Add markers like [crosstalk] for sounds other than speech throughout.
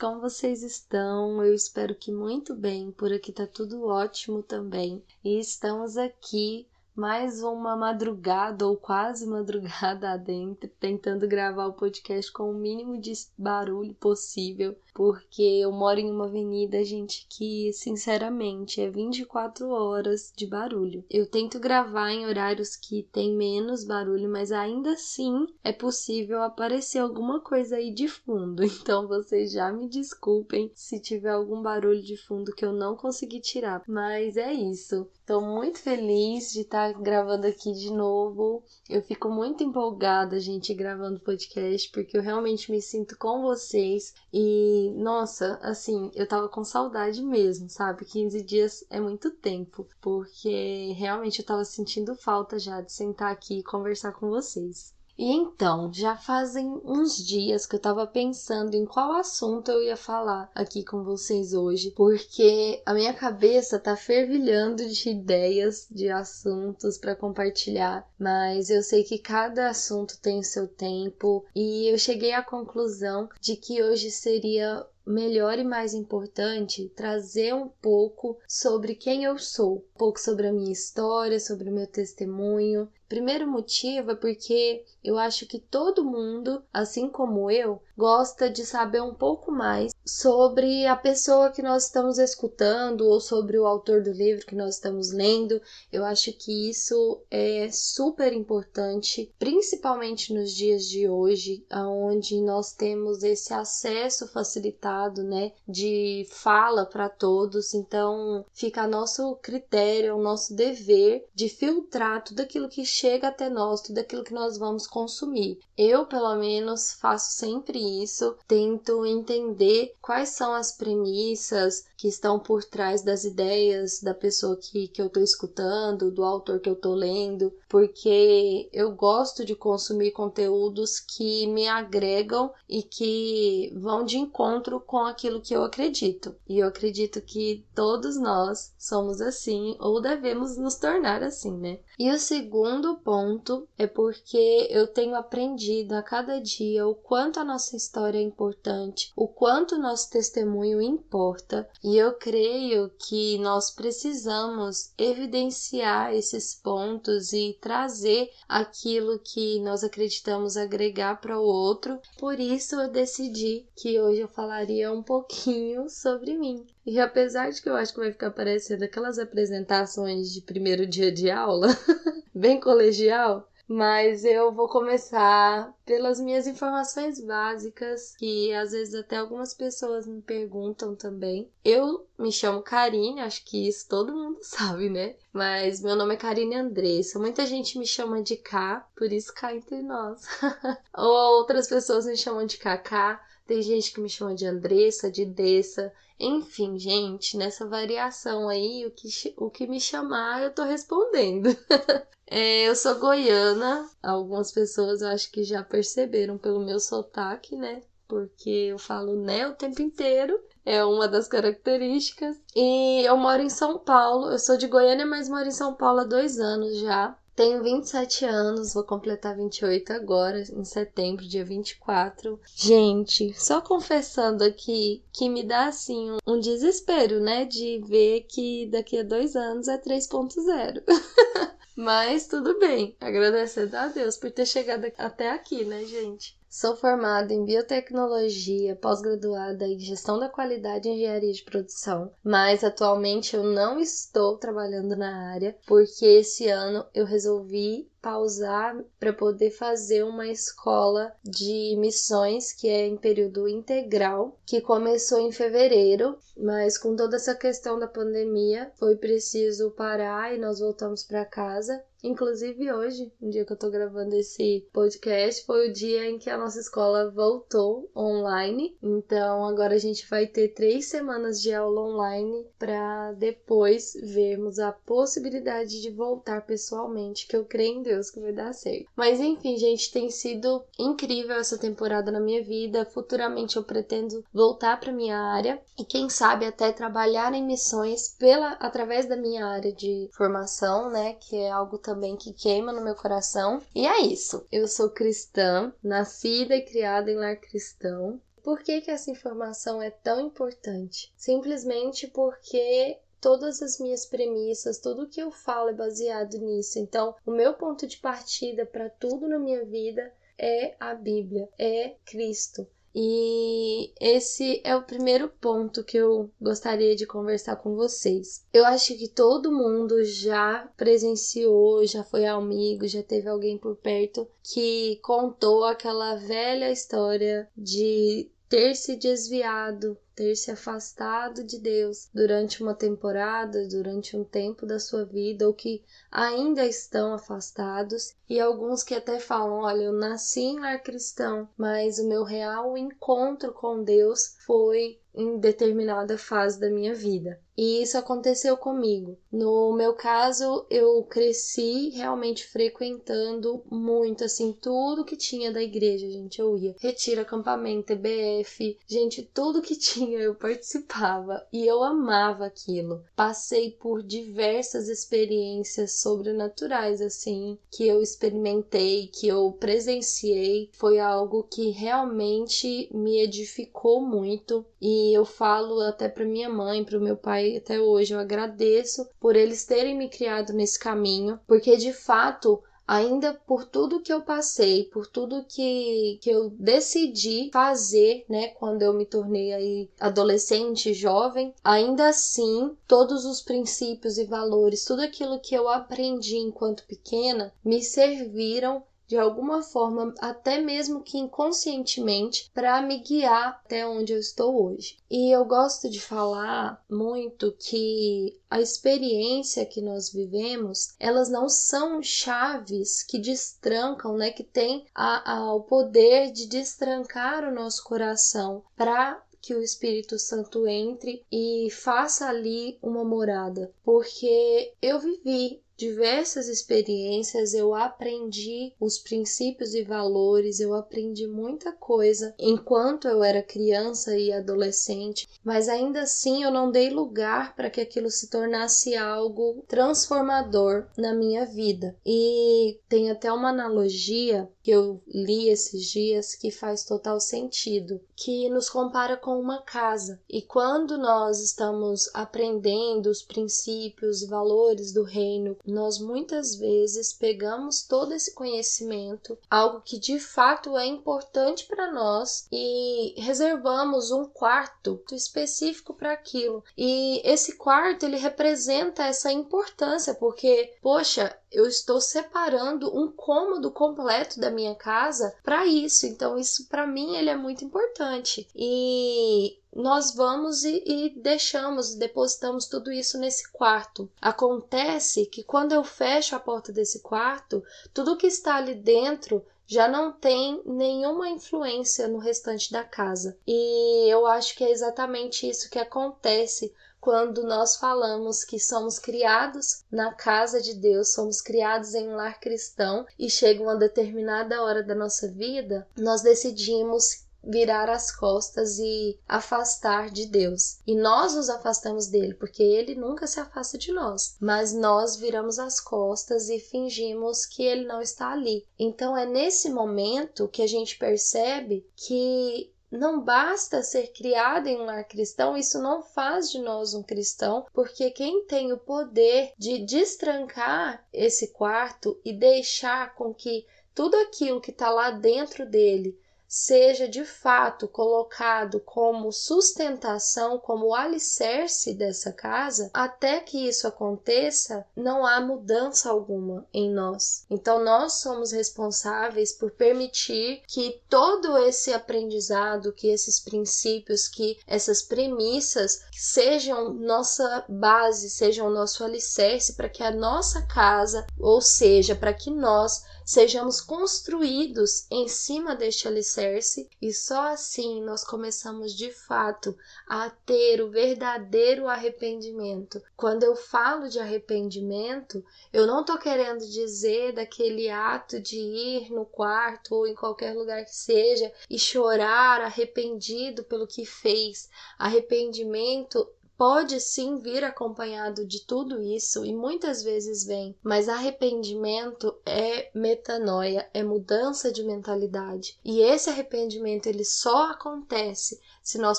como vocês estão? Eu espero que muito bem. Por aqui tá tudo ótimo também. E estamos aqui mais uma madrugada ou quase madrugada [laughs] adentro, tentando gravar o podcast com o mínimo de barulho possível, porque eu moro em uma avenida, gente, que sinceramente é 24 horas de barulho. Eu tento gravar em horários que tem menos barulho, mas ainda assim é possível aparecer alguma coisa aí de fundo. [laughs] Então vocês já me desculpem se tiver algum barulho de fundo que eu não consegui tirar, mas é isso. Tô muito feliz de estar gravando aqui de novo. Eu fico muito empolgada, gente, gravando podcast, porque eu realmente me sinto com vocês. E, nossa, assim, eu tava com saudade mesmo, sabe? 15 dias é muito tempo, porque realmente eu tava sentindo falta já de sentar aqui e conversar com vocês. E então, já fazem uns dias que eu tava pensando em qual assunto eu ia falar aqui com vocês hoje, porque a minha cabeça tá fervilhando de ideias, de assuntos para compartilhar, mas eu sei que cada assunto tem o seu tempo e eu cheguei à conclusão de que hoje seria melhor e mais importante trazer um pouco sobre quem eu sou, um pouco sobre a minha história, sobre o meu testemunho. Primeiro motivo é porque eu acho que todo mundo, assim como eu, gosta de saber um pouco mais sobre a pessoa que nós estamos escutando ou sobre o autor do livro que nós estamos lendo. Eu acho que isso é super importante, principalmente nos dias de hoje, onde nós temos esse acesso facilitado, né, de fala para todos. Então, fica a nosso critério, o nosso dever de filtrar tudo aquilo que chega até nós, tudo aquilo que nós vamos consumir. Eu, pelo menos, faço sempre isso, tento entender quais são as premissas que estão por trás das ideias da pessoa que, que eu estou escutando, do autor que eu estou lendo, porque eu gosto de consumir conteúdos que me agregam e que vão de encontro com aquilo que eu acredito. E eu acredito que todos nós somos assim ou devemos nos tornar assim, né? E o segundo ponto é porque eu tenho aprendido a cada dia o quanto a nossa história é importante, o quanto o nosso testemunho importa, e eu creio que nós precisamos evidenciar esses pontos e trazer aquilo que nós acreditamos agregar para o outro. Por isso eu decidi que hoje eu falaria um pouquinho [laughs] sobre mim. E apesar de que eu acho que vai ficar parecendo aquelas apresentações de primeiro dia de aula, [laughs] bem colegial, mas eu vou começar pelas minhas informações básicas, que às vezes até algumas pessoas me perguntam também. Eu me chamo Karine, acho que isso todo mundo [laughs] sabe, né? Mas meu nome é Karine Andressa. Muita gente me chama de K, por isso cá entre nós. [laughs] Ou outras pessoas me chamam de Kaká. Tem gente que me chama de Andressa, de Dessa. Enfim, gente, nessa variação aí, o que, o que me chamar, eu tô respondendo. [laughs] É, eu sou goiana, algumas pessoas eu acho que já perceberam pelo meu sotaque, né? Porque eu falo né o tempo inteiro, é uma das características. E eu moro em São Paulo, eu sou de Goiânia, mas moro em São Paulo há dois anos já. Tenho 27 anos, vou completar 28 agora, em setembro, dia 24. Gente, só confessando aqui que me dá assim um, desespero, né? De ver que daqui a dois anos é 3.0. [laughs] Mas tudo bem, agradecendo a Deus por ter chegado até aqui, né, gente? Sou formada em biotecnologia, pós-graduada em gestão da qualidade e engenharia de produção, mas atualmente eu não estou trabalhando na área porque esse ano eu resolvi pausar para poder fazer uma escola de missões que é em período integral, que começou em fevereiro, mas com toda essa questão da pandemia foi preciso parar e nós voltamos para casa Inclusive hoje, no dia que eu tô gravando esse podcast, foi o dia em que a nossa escola voltou online. Então agora a gente vai ter três semanas de aula online para depois vermos a possibilidade de voltar pessoalmente, que eu creio em Deus que vai dar certo. Mas enfim, gente, tem sido incrível essa temporada na minha vida. Futuramente eu pretendo voltar para minha área e quem sabe até trabalhar em missões pela através da minha área de formação, né, que é algo também que queima no meu coração. E é isso. Eu sou cristã, nascida e criada em lar cristão. Por que, que essa informação é tão importante? Simplesmente porque todas as minhas premissas, tudo que eu falo é baseado nisso. Então, o meu ponto de partida para tudo na minha vida é a Bíblia, é Cristo. E esse é o primeiro ponto que eu gostaria de conversar com vocês. Eu acho que todo mundo já presenciou, já foi amigo, já teve alguém por perto que contou aquela velha história de ter se desviado ter se afastado de Deus durante uma temporada, durante um tempo da sua vida, ou que ainda estão afastados, e alguns que até falam: Olha, eu nasci em lar cristão, mas o meu real encontro com Deus foi em determinada fase da minha vida. E isso aconteceu comigo. No meu caso, eu cresci realmente frequentando muito, assim, tudo que tinha da igreja, gente. Eu ia. Retira, acampamento, EBF, gente, tudo que [laughs] tinha eu participava e eu amava aquilo. Passei por diversas experiências sobrenaturais, assim, que eu experimentei, que eu presenciei. Foi algo que realmente me edificou muito e eu falo até para minha mãe, para o meu pai até hoje, eu agradeço por eles terem me criado nesse caminho, porque de fato ainda por tudo que eu passei, por tudo que, que eu decidi fazer, né, quando eu me tornei aí adolescente, jovem, ainda assim, todos os princípios e valores, tudo aquilo que eu aprendi enquanto pequena, me serviram de alguma forma, até mesmo que inconscientemente, para me guiar até onde eu estou hoje. E eu gosto de falar muito que a experiência que nós vivemos, elas não são chaves que destrancam, né, que tem a, a, o poder de destrancar o nosso coração para que o Espírito Santo entre e faça ali uma morada, porque eu vivi diversas experiências, eu aprendi os princípios e valores, eu aprendi muita coisa enquanto eu era criança e adolescente, mas ainda assim eu não dei lugar para que aquilo se tornasse algo transformador na minha vida. E tem até uma analogia que eu li esses dias que faz total sentido, que nos compara com uma casa. E quando nós estamos aprendendo os princípios e valores do reino, nós muitas vezes pegamos todo esse conhecimento, algo que de fato é importante para nós, e reservamos um quarto específico para aquilo. E esse quarto ele representa essa importância, porque, poxa, eu estou separando um cômodo completo da minha casa para isso. Então, isso para mim ele é muito importante. E nós vamos e, e, deixamos, depositamos tudo isso nesse quarto. Acontece que quando eu fecho a porta desse quarto, tudo que está ali dentro já não tem nenhuma influência no restante da casa. E eu acho que é exatamente isso que acontece quando nós falamos que somos criados na casa de Deus, somos criados em um lar cristão e chega uma determinada hora da nossa vida, nós decidimos virar as costas e afastar de Deus. E nós nos afastamos dele, porque ele nunca se afasta de nós, mas nós viramos as costas e fingimos que ele não está ali. Então é nesse momento que a gente percebe que não basta ser criado em um lar cristão, isso não faz de nós um cristão, porque quem tem o poder de destrancar esse quarto e deixar com que tudo aquilo que está lá dentro dele seja de fato colocado como sustentação, como alicerce dessa casa, até que isso aconteça, não há mudança alguma em nós. Então, nós somos responsáveis por permitir que todo esse aprendizado, que esses princípios, que essas premissas sejam nossa base, sejam nosso alicerce para que a nossa casa, ou seja, para que nós sejamos construídos em cima deste alicerce e só assim nós começamos de fato a ter o verdadeiro arrependimento. Quando eu falo de arrependimento, eu não estou querendo dizer daquele ato de ir no quarto ou em qualquer lugar que seja e chorar arrependido pelo que fez. Arrependimento pode sim vir acompanhado de tudo isso e muitas vezes vem, mas arrependimento é metanoia, é mudança de mentalidade. E esse arrependimento ele só acontece se nós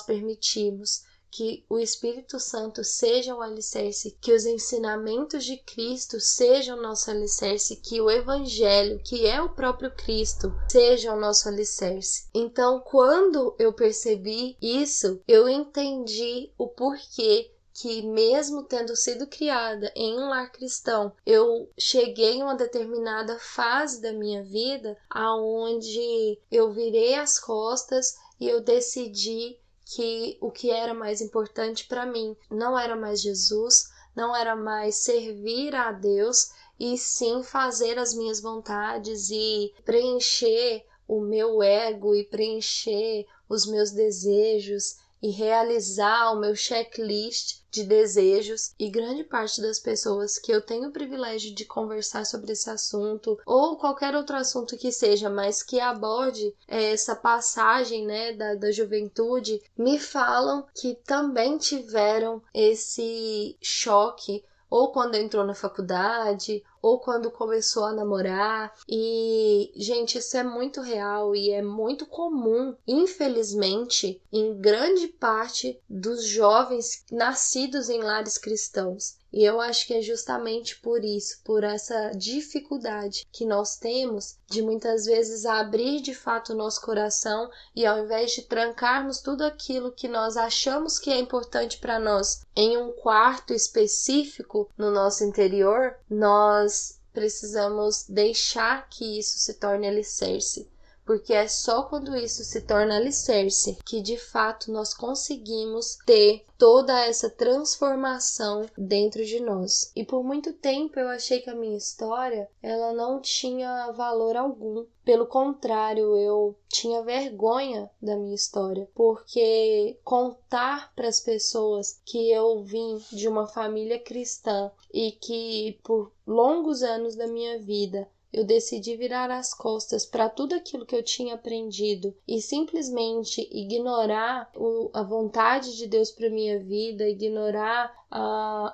permitirmos que o Espírito Santo seja o alicerce, que os ensinamentos de Cristo sejam o nosso alicerce, que o Evangelho, que é o próprio Cristo, seja o nosso alicerce. Então, quando eu percebi isso, eu entendi o porquê que mesmo tendo sido criada em um lar cristão, eu cheguei em uma determinada fase da minha vida aonde eu virei as costas e eu decidi que o que era mais importante para mim não era mais Jesus, não era mais servir a Deus, e sim fazer as minhas vontades e preencher o meu ego e preencher os meus desejos e realizar o meu checklist de desejos. E grande parte das pessoas que eu tenho o privilégio de conversar sobre esse assunto ou qualquer outro assunto que seja, mas que aborde é, essa passagem né, da, da juventude, me falam que também tiveram esse choque ou quando entrou na faculdade, ou quando começou a namorar. E, gente, isso é muito real e é muito comum, infelizmente, em grande parte dos jovens nascidos em lares cristãos. E eu acho que é justamente por isso, por essa dificuldade que nós temos de muitas vezes abrir de fato o nosso coração e ao invés de trancarmos tudo aquilo que nós achamos que é importante para nós em um quarto específico no nosso interior, nós precisamos deixar que isso se torne alicerce porque é só quando isso se torna alicerce que de fato nós conseguimos ter toda essa transformação dentro de nós. E por muito tempo eu achei que a minha história ela não tinha valor algum. Pelo contrário, eu tinha vergonha da minha história, porque contar para as pessoas que eu vim de uma família cristã e que por longos anos da minha vida eu decidi virar as costas para tudo aquilo que eu tinha aprendido e simplesmente ignorar o, a vontade de Deus para minha vida, ignorar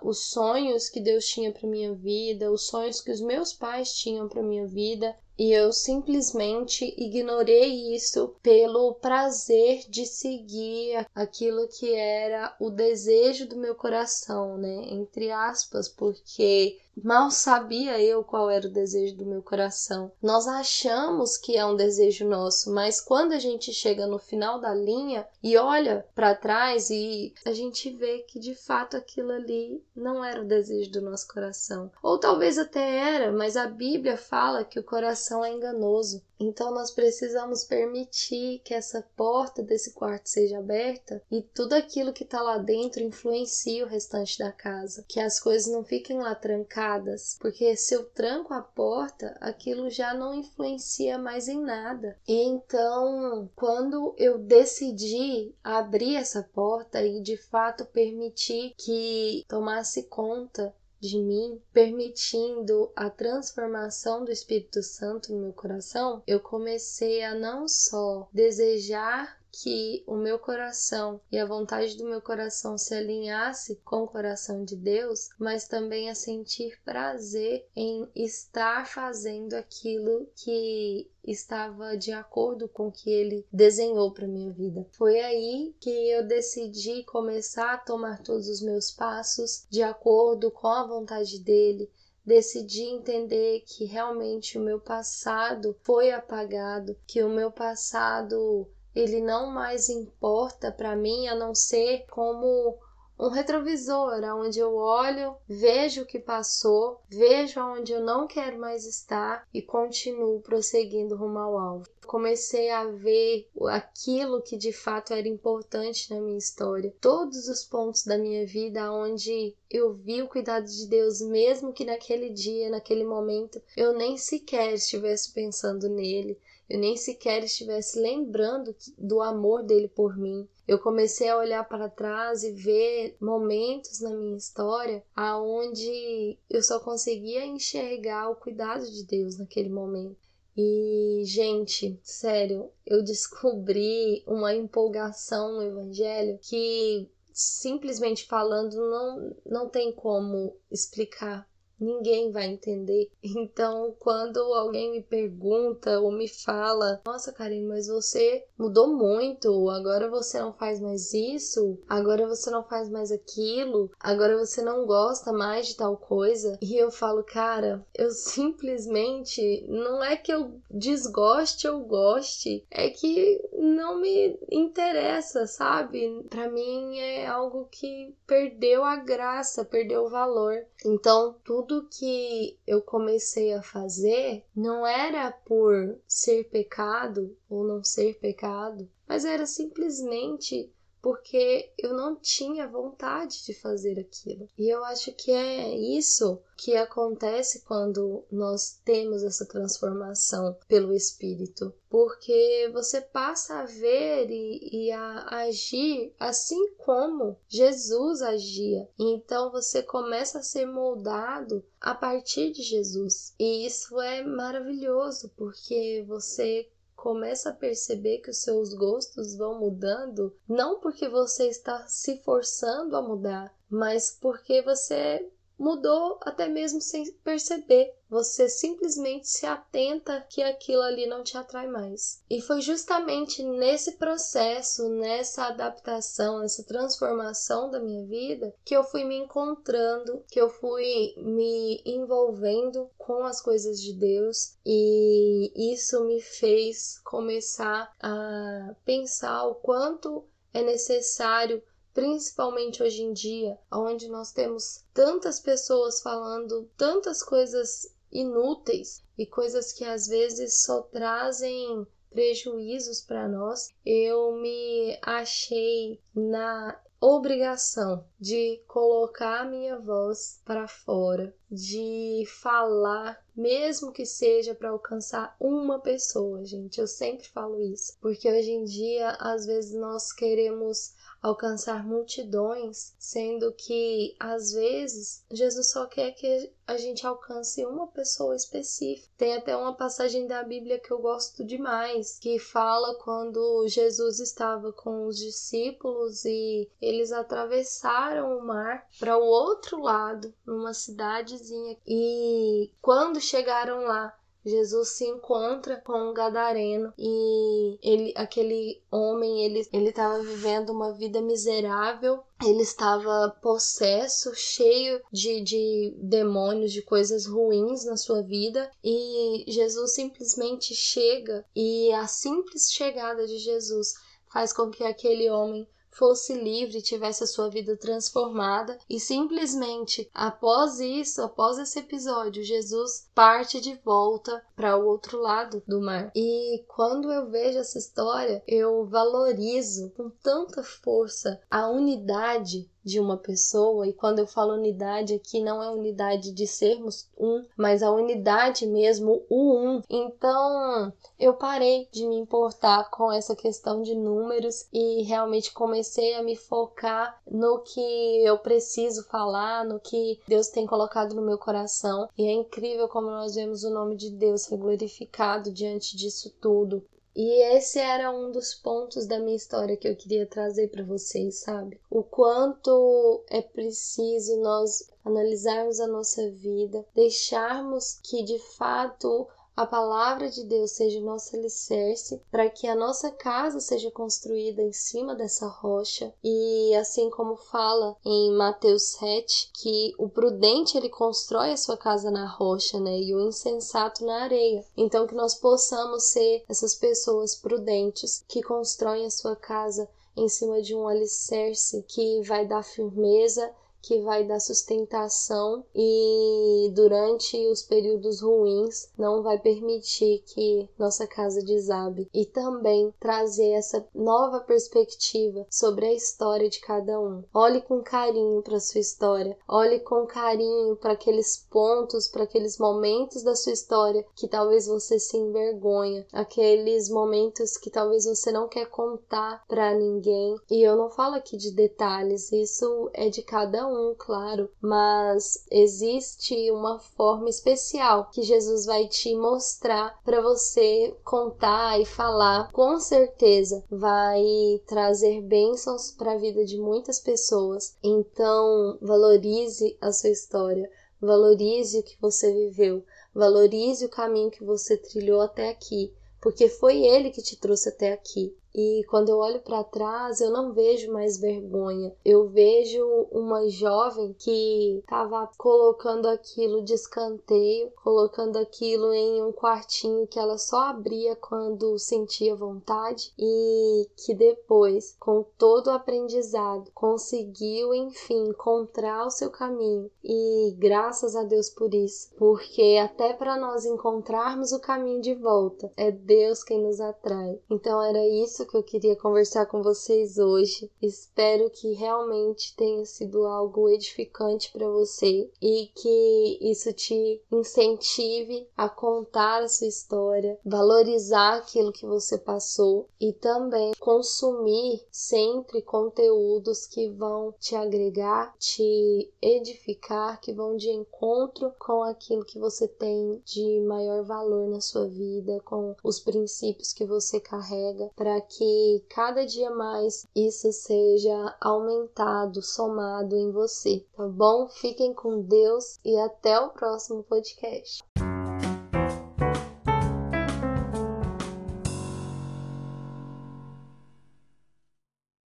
os sonhos que Deus tinha para minha vida, os sonhos que os meus pais tinham para minha vida, e eu simplesmente ignorei isso pelo prazer de seguir aquilo que era o desejo do meu coração, né? Entre aspas, porque Mal sabia eu qual era o desejo do meu coração. Nós achamos que é um desejo nosso, mas quando a gente chega no final da linha e olha para trás e a gente vê que de fato aquilo ali não era o desejo do nosso coração. Ou talvez até era, mas a Bíblia fala que o coração é enganoso. Então nós precisamos permitir que essa porta desse quarto seja aberta e tudo aquilo que está lá dentro influencie o restante da casa, que as coisas não fiquem lá trancadas, porque se eu tranco a porta, aquilo já não influencia mais em nada. E então, quando eu decidi abrir essa porta e de fato permitir que tomasse conta de mim, permitindo a transformação do Espírito Santo no meu coração, eu comecei a não só desejar que o meu coração e a vontade do meu coração se alinhasse com o coração de Deus, mas também a sentir prazer em estar fazendo aquilo que estava de acordo com o que ele desenhou para minha vida. Foi aí que eu decidi começar a tomar todos os meus passos de acordo com a vontade dele, decidi entender que realmente o meu passado foi apagado, que o meu passado ele não mais importa para mim a não ser como um retrovisor, onde eu olho, vejo o que passou, vejo aonde eu não quero mais estar e continuo prosseguindo rumo ao alvo. Comecei a ver aquilo que de fato era importante na minha história, todos os pontos da minha vida onde eu vi o cuidado de Deus, mesmo que naquele dia, naquele momento, eu nem sequer estivesse pensando nele, eu nem sequer estivesse lembrando do amor dele por mim. Eu comecei a olhar para trás e ver momentos na minha história aonde eu só conseguia enxergar o cuidado de Deus naquele momento. E, gente, sério, eu [laughs] descobri uma empolgação no evangelho que simplesmente falando não, não tem como explicar ninguém vai entender. Então, quando alguém me pergunta ou me fala: Nossa, Karine, mas você mudou muito, agora você não faz mais isso, agora você não faz mais aquilo, agora você não gosta mais de tal coisa. E eu falo: Cara, eu simplesmente não é que eu desgoste ou goste, é que não me interessa, sabe? Para mim é algo que perdeu a graça, perdeu o valor. Então, tudo tudo que eu comecei a fazer não era por ser pecado ou não ser pecado, mas era simplesmente porque eu não tinha vontade de fazer aquilo. E eu acho que é isso que acontece quando nós temos essa transformação pelo Espírito, porque você passa a ver e, e a agir assim como Jesus agia. Então você começa a ser moldado a partir de Jesus. E isso é maravilhoso, porque você começa a perceber que os seus gostos vão mudando, não porque você está se forçando a mudar, mas porque você mudou até mesmo sem perceber. Você simplesmente se atenta que aquilo ali não te atrai mais. E foi justamente nesse processo, nessa adaptação, nessa transformação da minha vida que eu fui me encontrando, que eu fui me envolvendo com as coisas de Deus e isso me fez começar a pensar o quanto é necessário principalmente hoje em dia, onde nós temos tantas pessoas falando tantas coisas inúteis e coisas que às vezes só trazem prejuízos para nós, eu me achei na obrigação de colocar a minha voz para fora, de falar, mesmo que seja para alcançar uma pessoa, gente. Eu sempre falo isso, porque hoje em dia às vezes nós queremos alcançar multidões, sendo que às vezes Jesus só quer que a gente alcance uma pessoa específica. Tem até uma passagem da Bíblia que eu gosto demais, que fala quando Jesus estava com os discípulos e eles atravessaram o mar para o outro lado, numa cidadezinha. E quando chegaram lá, Jesus se encontra com um gadareno e ele, aquele homem, ele ele estava vivendo uma vida miserável. Ele estava possesso, cheio de, de demônios, de coisas ruins na sua vida, e Jesus simplesmente chega, e a simples chegada de Jesus faz com que aquele homem fosse livre, tivesse a sua vida transformada e simplesmente após isso, após esse episódio, Jesus parte de volta para o outro lado do mar. E quando eu vejo essa história, eu valorizo com tanta força a unidade de uma pessoa, e quando eu falo unidade aqui, não é unidade de sermos um, mas a unidade mesmo, o um. Então eu parei de me importar com essa questão de números e realmente comecei a me focar no que eu preciso falar, no que Deus tem colocado no meu coração. E é incrível como nós vemos o nome de Deus ser glorificado diante disso tudo. E esse era um dos pontos da minha história que eu queria trazer para vocês, sabe? O quanto é preciso nós analisarmos a nossa vida, deixarmos que de fato a palavra de Deus seja o nosso alicerce, para que a nossa casa seja construída em cima dessa rocha. E assim como fala em Mateus 7, que o prudente ele constrói a sua casa na rocha, né? E o insensato na areia. Então que nós possamos ser essas pessoas prudentes que constroem a sua casa em cima de um alicerce que vai dar firmeza que vai dar sustentação e durante os períodos ruins não vai permitir que nossa casa desabe e também trazer essa nova perspectiva sobre a história de cada um. Olhe com carinho para sua história, olhe com carinho para aqueles pontos, para aqueles momentos da sua história que talvez você se envergonha, aqueles momentos que talvez você não quer contar para ninguém. E eu não falo aqui de detalhes, isso é de cada um, claro, mas existe uma forma especial que Jesus vai te mostrar para você contar e falar. Com certeza vai trazer bênçãos para a vida de muitas pessoas. Então, valorize a sua história, valorize o que você viveu, valorize o caminho que você trilhou até aqui, porque foi ele que te trouxe até aqui. E quando eu olho para trás, eu não vejo mais vergonha. Eu vejo uma jovem que estava colocando aquilo de escanteio, colocando aquilo em um quartinho que ela só abria quando sentia vontade e que depois, com todo o aprendizado, conseguiu enfim encontrar o seu caminho. E graças a Deus por isso, porque até para nós encontrarmos o caminho de volta, é Deus quem nos atrai. Então era isso que eu queria conversar com vocês hoje. Espero que realmente tenha sido algo edificante para você e que isso te incentive a contar a sua história, valorizar aquilo que você passou e também consumir sempre conteúdos que vão te agregar, te edificar, que vão de encontro com aquilo que você tem de maior valor na sua vida, com os princípios que você carrega, para que que cada dia mais isso seja aumentado, somado em você, tá bom? Fiquem com Deus e até o próximo podcast.